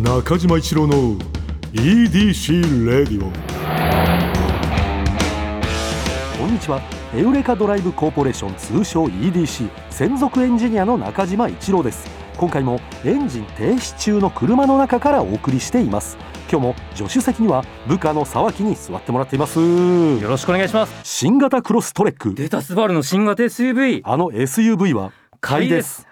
中島一郎の EDC レディオこんにちは。エウレカドライブコーポレーション通称 EDC 専属エンジニアの中島一郎です。今回もエンジン停止中の車の中からお送りしています。今日も助手席には部下の沢木に座ってもらっています。よろしくお願いします。新型クロストレック。データスバルの新型 SUV あの SUV は買いです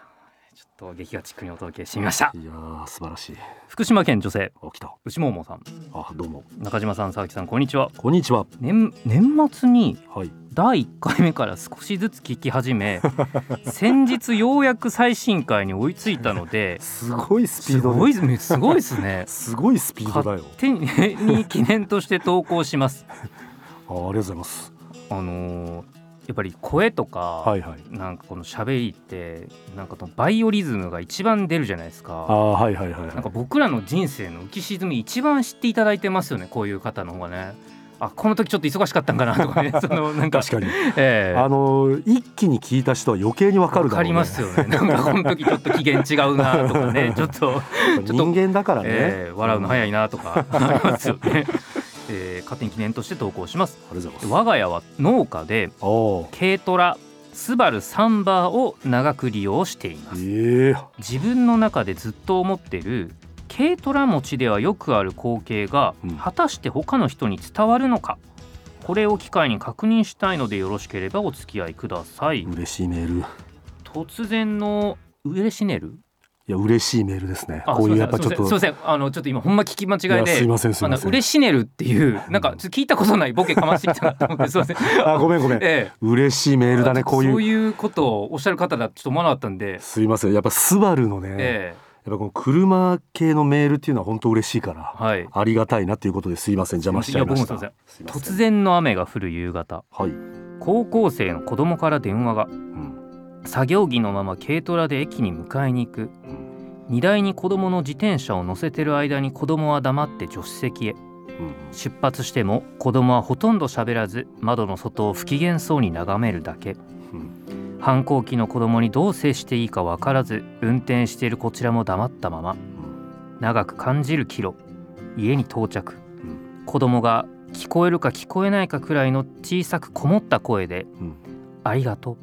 と劇画チックにお届けしてみました。いやー素晴らしい。福島県女性あ来た。牛桃さん。あどうも。中島さん沢木さんこんにちは。こんにちは。年年末にはい。第1回目から少しずつ聞き始め 先日ようやく最新回に追いついたのですごいスピーすドすごいですね。すごいスピードだよ。手 に記念として投稿します。あありがとうございます。あのーやっぱり声とか、はいはいなんかこの喋りってなんかバイオリズムが一番出るじゃないですあか。あはいはいはいはいなんか僕らの人生の浮き沈み一番知っていただいてますよねこういう方の方がね。あこの時ちょっと忙しかったんかなとかね そのなんか確かにええあの一気に聞いた人は余計にわかるだろう、ね、わかりますよね。なんかこの時ちょっと機嫌違うなとかねちょっと、人間だからね、ええ笑うの早いなとかありますよね。ええ勝手に記念として投稿します。我が家は農家で軽トラスバルサンバーを長く利用しています。ええ自分の中でずっと思ってる軽トラ持ちではよくある光景がうん。果たして他の人に伝わるのか、これを機会に確認したいのでよろしければお付き合いください。嬉しいメール。い突然の嬉しねるや嬉しいメールですね。あこういうやっぱちょっとすいません。あのちょっと今ほんま聞き間違いで。すいませんすいあのません。嬉しねるっていうなんかちょっと聞いたことないボケかましてきたなと思ってすいませんあごめんごめん。ええ。嬉しいメールだねこういう。そういうことをおっしゃる方だとちょっと思わなかったんで、すいません。やっぱスバルのね、えやっぱこの車系のメールっていうのは本当嬉しいからえはい。ありがたいなっていうことですいません。邪魔しちゃいました。いや僕もす。いません。突然の雨が降る夕方。はい、高校生の子供から電話が。うん作業着のまま軽トラで駅に迎えに行く。うん荷台に子供の自転車を乗せてる間に子供は黙って助手席へ。うん出発しても子供はほとんど喋らず窓の外を不機嫌そうに眺めるだけ。うん反抗期の子供にどう接していいか分からず運転しているこちらも黙ったまま。長く感じるキロ家に到着。うん子供が聞こえるか聞こえないかくらいの小さくこもった声でうん「ありがとう」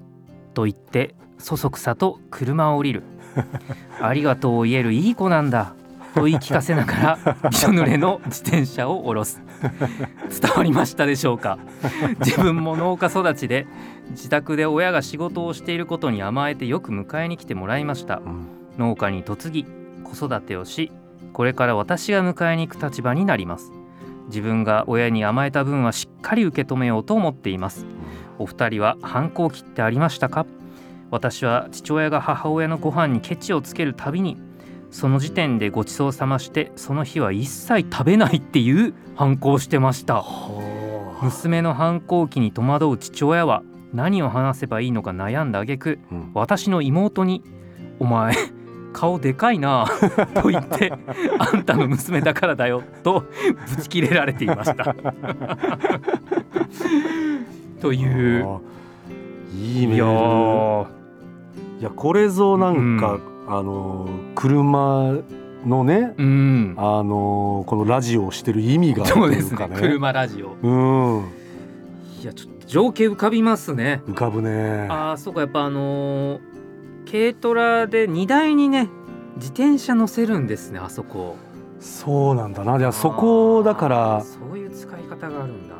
と言ってそそくさと車を降りる「ありがとう」を言えるいい子なんだと言い聞かせながら びしょ濡れの自転車を下ろす。伝わりましたでしょうか。自分も農家育ちで自宅で親が仕事をしていることに甘えてよく迎えに来てもらいました。うん。農家に嫁ぎ子育てをしこれから私が迎えに行く立場になります。自分が親に甘えた分はしっかり受け止めようと思っていますお二人は反抗期ってありましたか？私は父親が母親のご飯にケチをつけるたびにその時点でごちそうさましてその日は一切食べないっていう反抗をしてました。はあ。娘の反抗期に戸惑う父親は何を話せばいいのか悩んだ挙句うん。私の妹に「お前顔でかいな」と言って「あんたの娘だからだよ」とぶち切れられていました。という。あいいメールー。いやこれぞなんか、あの車のねうん。あのこのラジオをしてる意味があるそうですというかねね。車ラジオ。うん。いやちょっと情景浮かびますね。浮かぶね。あーそうかやっぱあのー軽トラで荷台にね自転車乗せるんですねあそこ。そうなんだな。いやそこだからそういう使い方があるんだ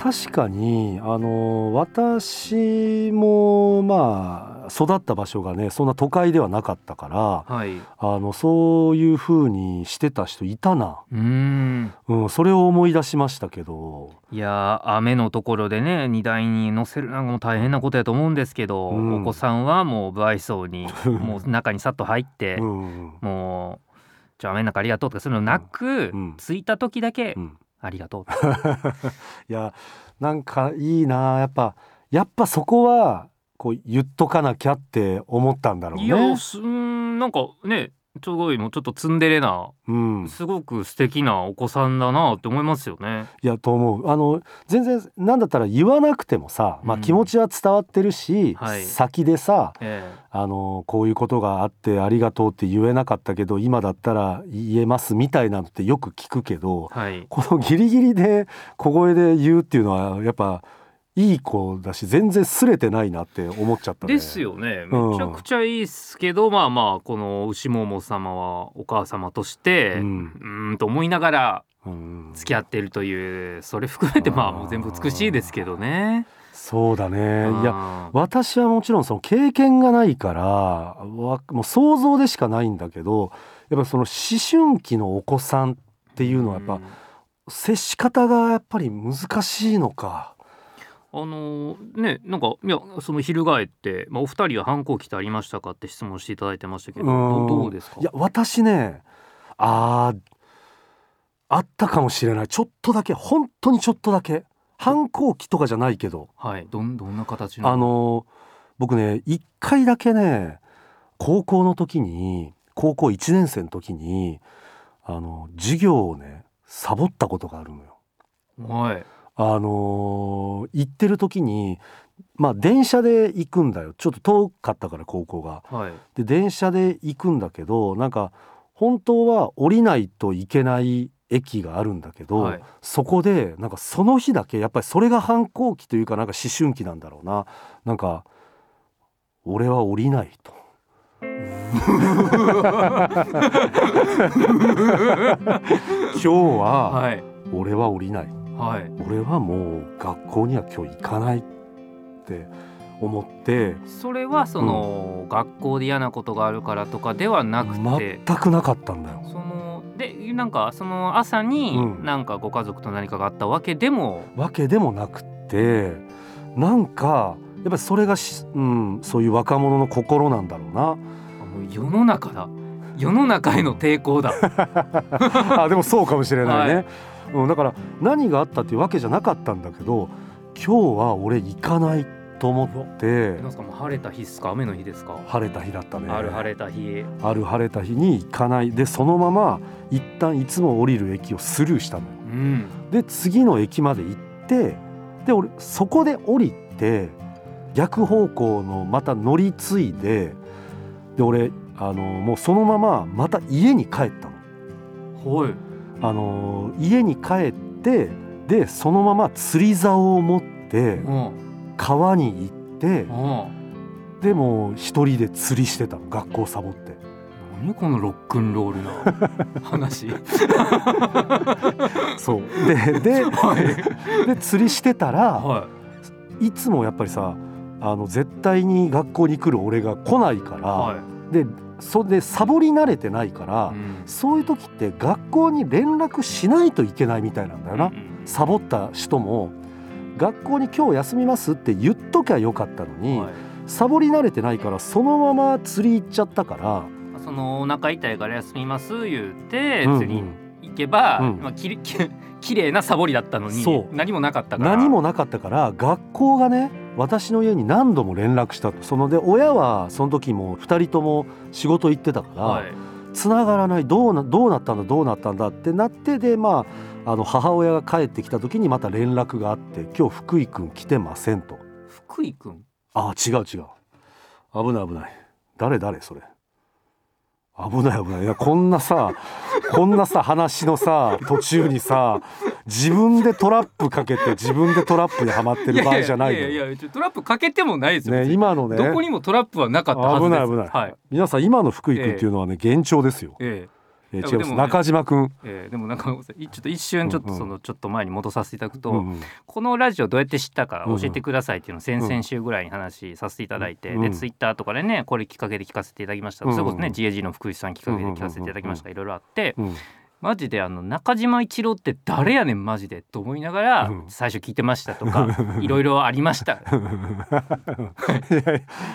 確かにあの私もまあ育った場所がねそんな都会ではなかったからはい。うあのそういう風にしてた人いたな、ーん。うん、それを思い出しましたけど。いやー雨のところでね荷台に乗せるなんかも大変なことやと思うんですけど、うん。お子さんはもう不愛想に もう中にさっと入って、うん。もう「じゃあ雨の中ありがとう」とかそういうのなく、うん。着いた時だけうん「ありがとう」いやなんかいいなやっぱやっぱそこはこう言っとかなきゃって思ったんだろうね。いやすーんなんかねちょごいもうちょっとツンデレなうん、すごく素敵なお子さんだなって思いますよね。いやと思う。あの全然なんだったら言わなくてもさ、まあ、うん気持ちは伝わってるし、はい。先でさえあのこういうことがあってありがとうって言えなかったけど今だったら言えますみたいなのってよく聞くけどえはい。このギリギリで小声で言うっていうのはやっぱいい子だし全然すれてないなって思っちゃったね。ですよね。うん。めちゃくちゃいいっすけど、まあまあこの牛桃様はお母様としてううんと思いながらうん。付き合っているというそれ含めてまあもう全部美しいですけどね。そうだね。いやや私はもちろんその経験がないからわもう想像でしかないんだけどやっぱその思春期のお子さんっていうのはやっぱ接し方がやっぱり難しいのか。あのねなんかいやその翻って、まあ、お二人は反抗期ってありましたかって質問していただいてましたけどうん。どどうですか？いや私ねあーあったかもしれない。ちょっとだけ本当にちょっとだけ。反抗期とかじゃないけど。はいどんどんな形の？あの僕ね一回だけね高校の時に高校1年生の時にあの授業をねサボったことがあるのよ。はいあのー行ってる時にまあ電車で行くんだよ。ちょっと遠かったから高校が。はい。で電車で行くんだけどなんか本当は降りないといけない駅があるんだけど、はい。そこでなんかその日だけやっぱりそれが反抗期というかなんか思春期なんだろうな。なんか俺は降りないと。今日ははい。俺は降りないはい。俺はもう学校には今日行かないって思って。それはその、学校で嫌なことがあるからとかではなくて。全くなかったんだよ。そのでなんかその朝にうん。なんかご家族と何かがあったわけでも、わけでもなくってなんかやっぱりそれがし、うん、そういう若者の心なんだろうな。世の中だ。世の中への抵抗だ。あでもそうかもしれないね、はいうん、だから何があったっていうわけじゃなかったんだけど今日は俺行かないと思って。なんすかもう晴れた日ですか？雨の日ですか、晴れた日だったね。ある晴れた日。ある晴れた日に行かない。でそのまま一旦いつも降りる駅をスルーしたのよ。うん。で次の駅まで行ってで俺そこで降りて逆方向のまた乗り継いでで俺あのもうそのまままた家に帰ったの。はいあの家に帰ってでそのまま釣り竿を持ってうん川に行ってうん。でもう一人で釣りしてたの学校サボって。何このロックンロールな話？そう。でではい。で釣りしてたらはい。つもやっぱりさあの絶対に学校に来る俺が来ないから、い。はでそれでサボり慣れてないから、いうん。そういう時って学校に連絡しないといけないみたいなんだよな、うんサボった人も学校に今日休みますって言っときゃよかったのに、はい。サボり慣れてないからそのまま釣り行っちゃったから、そのお腹痛いから休みます言ってうんうん。釣り行けば、うん。まあ、きれき きれいなサボりだったのに何もなかったから。何もなかったから学校がね私の家に何度も連絡したと。そので親はその時も2人とも仕事行ってたから、はい。繋がらない。どうなどうなったんだどうなったんだってなってでまああの母親が帰ってきた時にまた連絡があって「今日福井くん来てません」と。福井くんあ違う違う。危ない危ない。誰誰それ？危ない危ない。いやこんなさこんなさ話のさ途中にさ自分でトラップかけて自分でトラップにはまってる場合じゃないのやいよやいやトラップかけてもないですよ、ね今のね。どこにもトラップはなかったはずです。危ない危ない、はい。皆さん今の福井君っていうのはね幻聴ですよ、ええ。ーでもでもね違います。中島君。えええでもなんかちょっと一瞬ちょっとそのちょっと前に戻させていただくと、うんうん。このラジオどうやって知ったかうんうん教えてくださいっていうのを先々週ぐらいに話させていただいて、うんでツイッターとかでねこれきっかけで聞かせていただきました、うんうんそれこそね GAG の福井さんきっかけで聞かせていただきました、いろいろあってうんマジであの中島一郎って誰やねんマジでと思いながらうん。最初聞いてましたとか いろいろありました。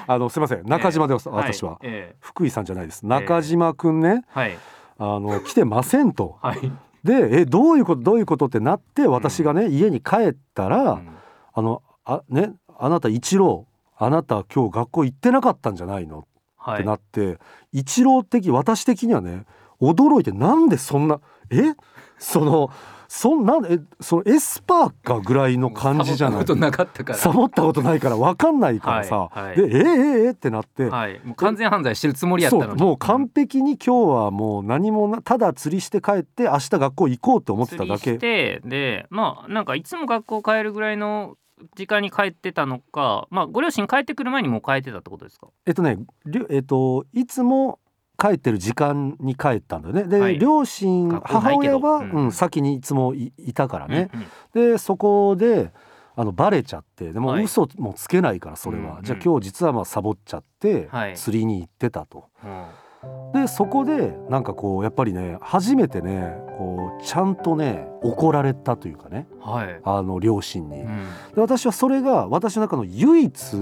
あのすみません。中島です、私は、ええ。福井さんじゃないです。中島君ね、はい。あの来てませんと。はい、でえどういうことどういうことってなって私がね、家に帰ったら、うん。あのあねあなた一郎あなた今日学校行ってなかったんじゃないの？っってなって、一郎的私的にはね驚いてなんでそんなえ？そのそんなえそのエスパーかぐらいの感じじゃない？サボったことなかったから。サボったことないから分かんないからさ、はいはい。でええええってなって、はい。もう完全犯罪してるつもりやったのに。もう完璧に今日はもう何もなただ釣りして帰って明日学校行こうって思ってただけ。てでまあなんかいつも学校帰るぐらいの時間に帰ってたのかまあご両親帰ってくる前にもう帰ってたってことですか？えっとねえっといつも帰ってる時間に帰ったんだよね。で、はい。両親母親は、うんうん。先にいつもいいたからね、うんうん。でそこであのバレちゃってでもはい。嘘もつけないからそれは、うんうん。じゃあ今日実はまあサボっちゃって、はい。釣りに行ってたと。うん。でそこでなんかこうやっぱりね初めてねこうちゃんとね怒られたというかね。はい、あの両親に。うん。で私はそれが私の中の唯一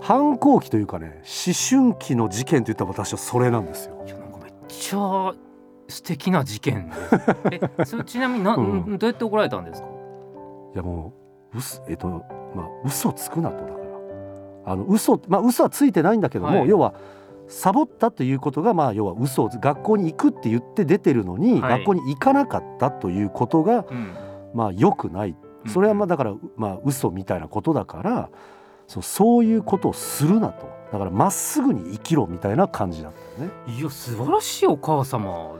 反抗期というかね思春期の事件といったら私はそれなんですよ。いやなんかめっちゃ素敵な事件で。えそれちなみにな、うん。どうやって怒られたんですか？いやもううすえっとまあ嘘つくなとだから。あの嘘まあ嘘はついてないんだけども、はい。要はサボったということがまあ要は嘘を学校に行くって言って出てるのに、はい。学校に行かなかったということがうん。まあ良くない。それはまあだからまあ嘘みたいなことだからそうそういうことをするなと。だからまっすぐに生きろみたいな感じだったよね。いや素晴らしいお母様。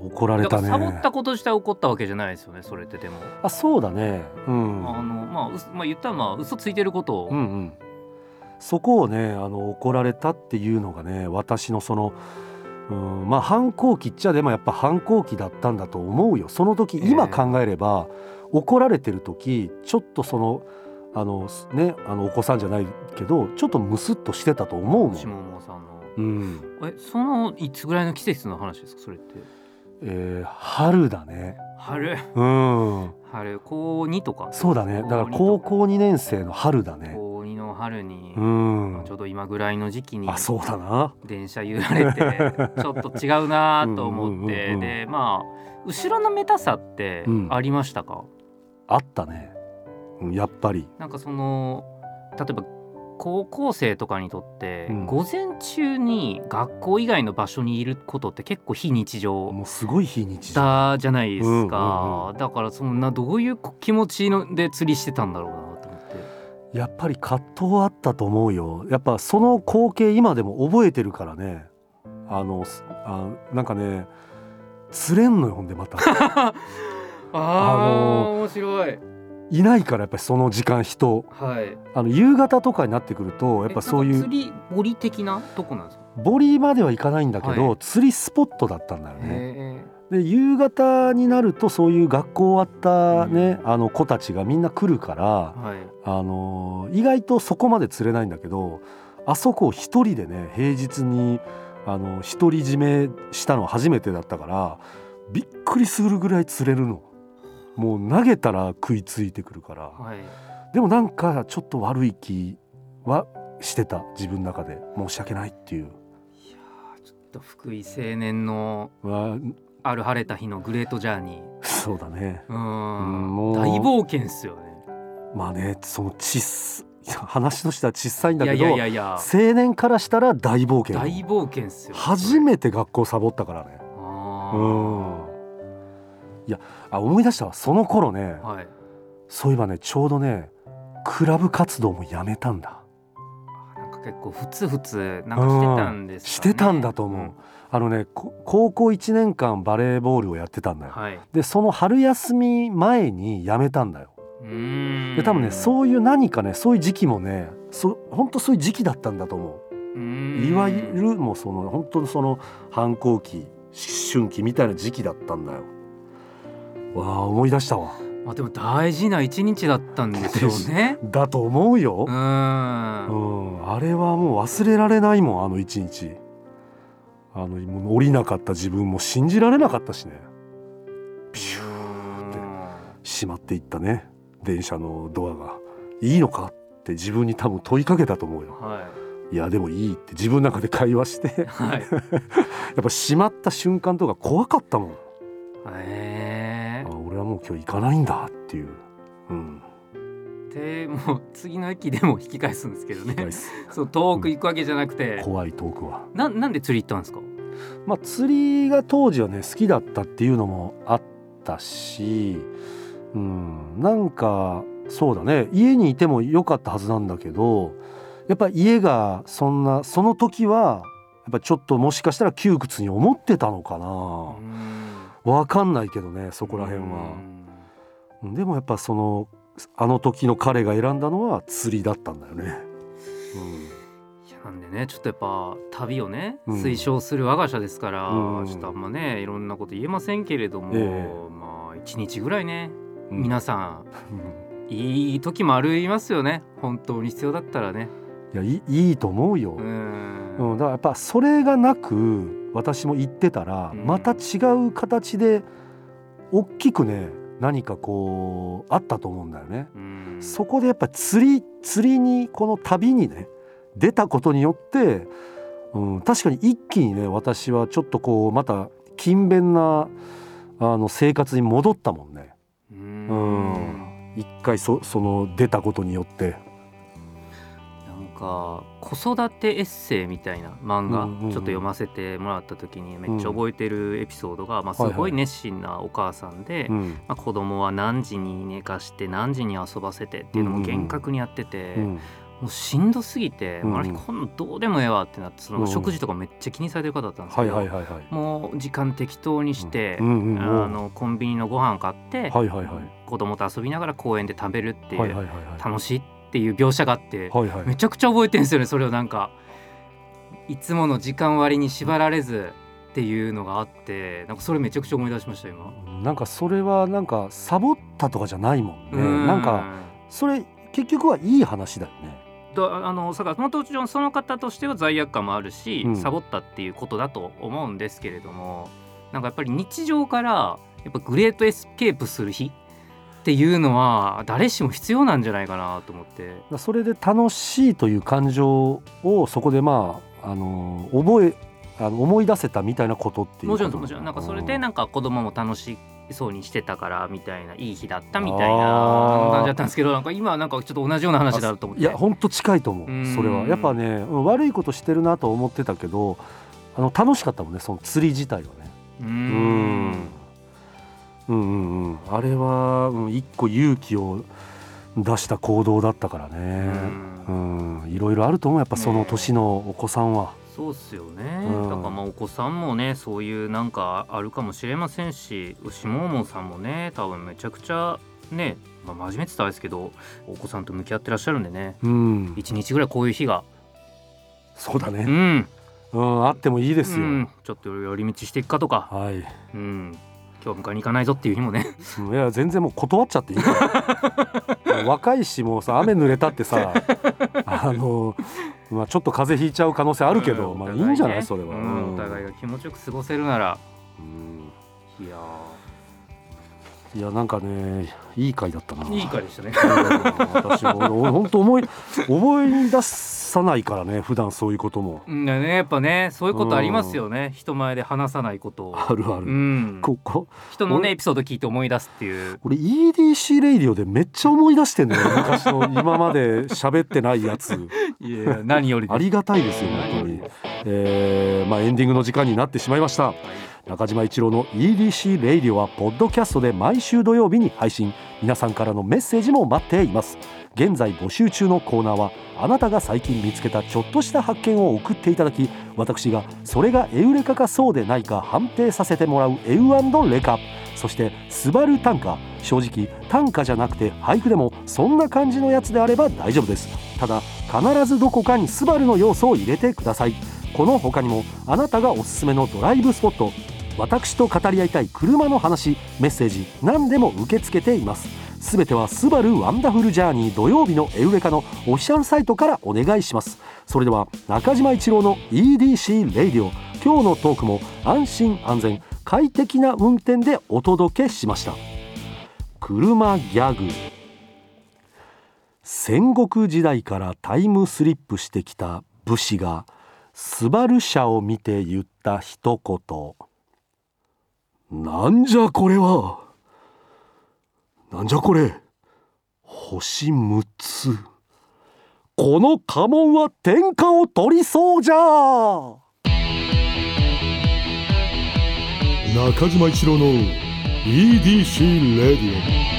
怒られたね。サボったこと自体怒ったわけじゃないですよねそれってでも、あそうだね。うん。あのまあまあ言ったらまあ嘘ついてること。を、うんうん。そこをねあの怒られたっていうのがね私のそのうんまあ反抗期っちゃでもやっぱ反抗期だったんだと思うよ。その時ええ。今考えれば、怒られてる時ちょっとそのあのねあのお子さんじゃないけどちょっとムスッとしてたと思うも下ん。桃さんの。うん。えそのいつぐらいの季節の話ですかそれって？えー春だね。春？うん。春。高2とか？そうだね。だから高校2年生の春だね。高2の春に、うん。ちょうど今ぐらいの時期にあそうだな。電車揺られて ちょっと違うなと思うんうんうんってうん。でまあ後ろのめたさってうん。ありましたか、あったね。うんやっぱり。なんかその例えば高校生とかにとって、うん。午前中に学校以外の場所にいることって結構非日常もうすごい非日常。だじゃないですか、だからそんなどういう気持ちので釣りしてたんだろうなと思って。やっぱり葛藤はあったと思うよ。やっぱその光景今でも覚えてるからね。あのすあなんかね釣れんのよほんでまた。あの面白いいないからやっぱりその時間人。はい。あの夕方とかになってくるとやっぱそういう釣り堀的なとこなんですか？ボリまではいかないんだけど、はい。釣りスポットだったんだよね。へで夕方になるとそういう学校終わったね、あの子たちがみんな来るからーはい。あの意外とそこまで釣れないんだけどあそこを一人でね平日にあの独り占めしたのは初めてだったからびっくりするぐらい釣れるのもう投げたら食いついてくるから。はい。でもなんかちょっと悪い気はしてた自分の中で。申し訳ないっていう、ちょっと福井青年のまあ、ある晴れた日のグレートジャーニー。そうだね。ううんんもう。大冒険っすよね。まあねそのちっす話としては小さいんだいやいけどやいやいや。青年からしたら大冒険。大冒険っすよ初めて学校サボったからね。うんいやあ思い出したわその頃ね。はい。そういえばねちょうどねクラブ活動もやめたんだ。なんか結構ふつふつなんかしてたんですかね。してたんだと思う、あのねこ高校1年間バレーボールをやってたんだよ。はい。でその春休み前にやめたんだよ。で多分ねそういう何かねそういう時期もねそ本当そういう時期だったんだと思う。いわゆるもうその本当にその反抗期思春期みたいな時期だったんだよわあ思い出したわ。まあでも大事な一日だったんでしょうね。だと思うよ。う、ん。ん、あれはもう忘れられないもんあの一日。あのもう降りなかった自分も信じられなかったしね。ピシューって閉まっていったね。電車のドアが。いいのかって自分に多分問いかけたと思うよ。はい。やでもいいって自分の中で会話して。いはい。やっぱ閉まった瞬間とか怖かったもん。へあ俺はもう今日行かないんだっていう、うん、えでもう次の駅でも引き返すんですけどね。そう遠く行くわけじゃなくて、怖いトークは。ななんで釣り行ったんですか？まあ釣りが当時はね好きだったっていうのもあったしうん。なんかそうだね。家にいてもよかったはずなんだけどやっぱ家がそんなその時はやっぱちょっともしかしたら窮屈に思ってたのかなわかんないけどねそこら辺は。でもやっぱそのあの時の彼が選んだのは釣りだったんだよね、いやなんでねちょっとやっぱ旅をねうん。推奨する我が社ですから、うん。ちょっとあんまねいろんなこと言えませんけれども、ええ。まあ一日ぐらいね、うん。皆さうん。んいい時もありますよね。本当に必要だったらね。いやいいと思うよ、ううんんだからやっぱそれがなく私も言ってたらうんまた違う形で大きくね何かこうあったと思うんだよね。うんそこでやっぱ釣り釣りにこの旅にね出たことによって、うん、確かに一気にね私はちょっとこうまた勤勉なあの生活に戻ったもんね。ううんん一回そその出たことによって。か子育てエッセイみたいな漫画うんうんうん。ちょっと読ませてもらった時にめっちゃ覚えてるエピソードが、まあ、すはい。はいごい熱心なお母さんで、うん。まあ、子供は何時に寝かして何時に遊ばせてっていうのも厳格にやってて、うん。もうしんどすぎて、うんうん。あれこんどうでもええわってなってそうん。の食事とかめっちゃ気にされてる方だったんですけど、はいはいはいはい。もう時間適当にして、うんうんうん。あのコンビニのご飯買って、はいはいはい。子供と遊びながら公園で食べるっていう、はいはいはいはい。楽しいっていう描写があって、はいはいめちゃくちゃ覚えてるんですよねそれをなんかいつもの時間割に縛られずっていうのがあってなんかそれめちゃくちゃ思い出しました今。なんかそれはなんかサボったとかじゃないもんね。うなんかそれ結局はいい話だよね。とあのさもちろんその方としては罪悪感もあるし、うんサボったっていうことだと思うんですけれどもなんかやっぱり日常からやっぱグレートエスケープする日っていうのは誰しも必要なんじゃないかなと思って。それで楽しいという感情をそこでまああの覚えあの思い出せたみたいなことっていうもちろんもちろんなんかそれでうん。なんか子供も楽しそうにしてたからみたいないい日だったみたいな感じだったんですけどなんか今はなんかちょっと同じような話だと思って。いやほんと近いと思う。それは。やっぱねうん悪いことしてるなと思ってたけどあの楽しかったもんねその釣り自体はね。ううんんうんうんうん。あれは、うん、一個勇気を出した行動だったからね。うん。いろいろあると思うやっぱその年のお子さんは、そうっすよね、うん。だからまあお子さんもねそういうなんかあるかもしれませんし牛ももさんもね多分めちゃくちゃね、まあ、真面目って言ったらですけどお子さんと向き合ってらっしゃるんでね。うん、一日ぐらいこういう日が。うそうだね、ん。うん、あってもいいですよ、うん、ちょっと寄り道していくかとか、はい。うん、今日迎えに行かないぞっていう日もね。う んいや全然もう断っちゃっていいから。若いしもうさ雨濡れたってさあの、まあ、ちょっと風邪ひいちゃう可能性あるけど、うんまあいいんじゃない？それは、うんお互いが気持ちよく過ごせるなら。うん。いやいやなんかねいい回だったな。ーいい回でしたね。うん私も本当思い思い出さないからね普段そういうことも。うんだねやっぱねそういうことありますよね。人前で話さないこと。をあるある、うん。ここ人のね俺エピソード聞いて思い出すっていう。俺 EDC レイディオでめっちゃ思い出してんのよ。昔の今まで喋ってないやつ。いや何よりありがたいですよ本当に、えーまあ、エンディングの時間になってしまいました中島一郎の EDC レイディオはポッドキャストで毎週土曜日に配信。皆さんからのメッセージも待っています。現在募集中のコーナーはあなたが最近見つけたちょっとした発見を送っていただき私がそれがエウレカかそうでないか判定させてもらうエウレカ。そしてスバル短歌。正直短歌じゃなくて俳句でもそんな感じのやつであれば大丈夫です。ただ必ずどこかにスバルの要素を入れてください。この他にもあなたがおすすめのドライブスポット私と語り合いたい車の話メッセージ何でも受け付けています。すべてはスバルワンダフルジャーニー土曜日のエウレカのオフィシャルサイトからお願いします。それでは中島一郎の EDC レイディオ今日のトークも安心安全快適な運転でお届けしました。車ギャグ。戦国時代からタイムスリップしてきた武士がスバル車を見て言った一言。なんじゃこれは。なんじゃこれ。星6つ。この家紋は天下を取りそうじゃ中島一郎の EDC レディオ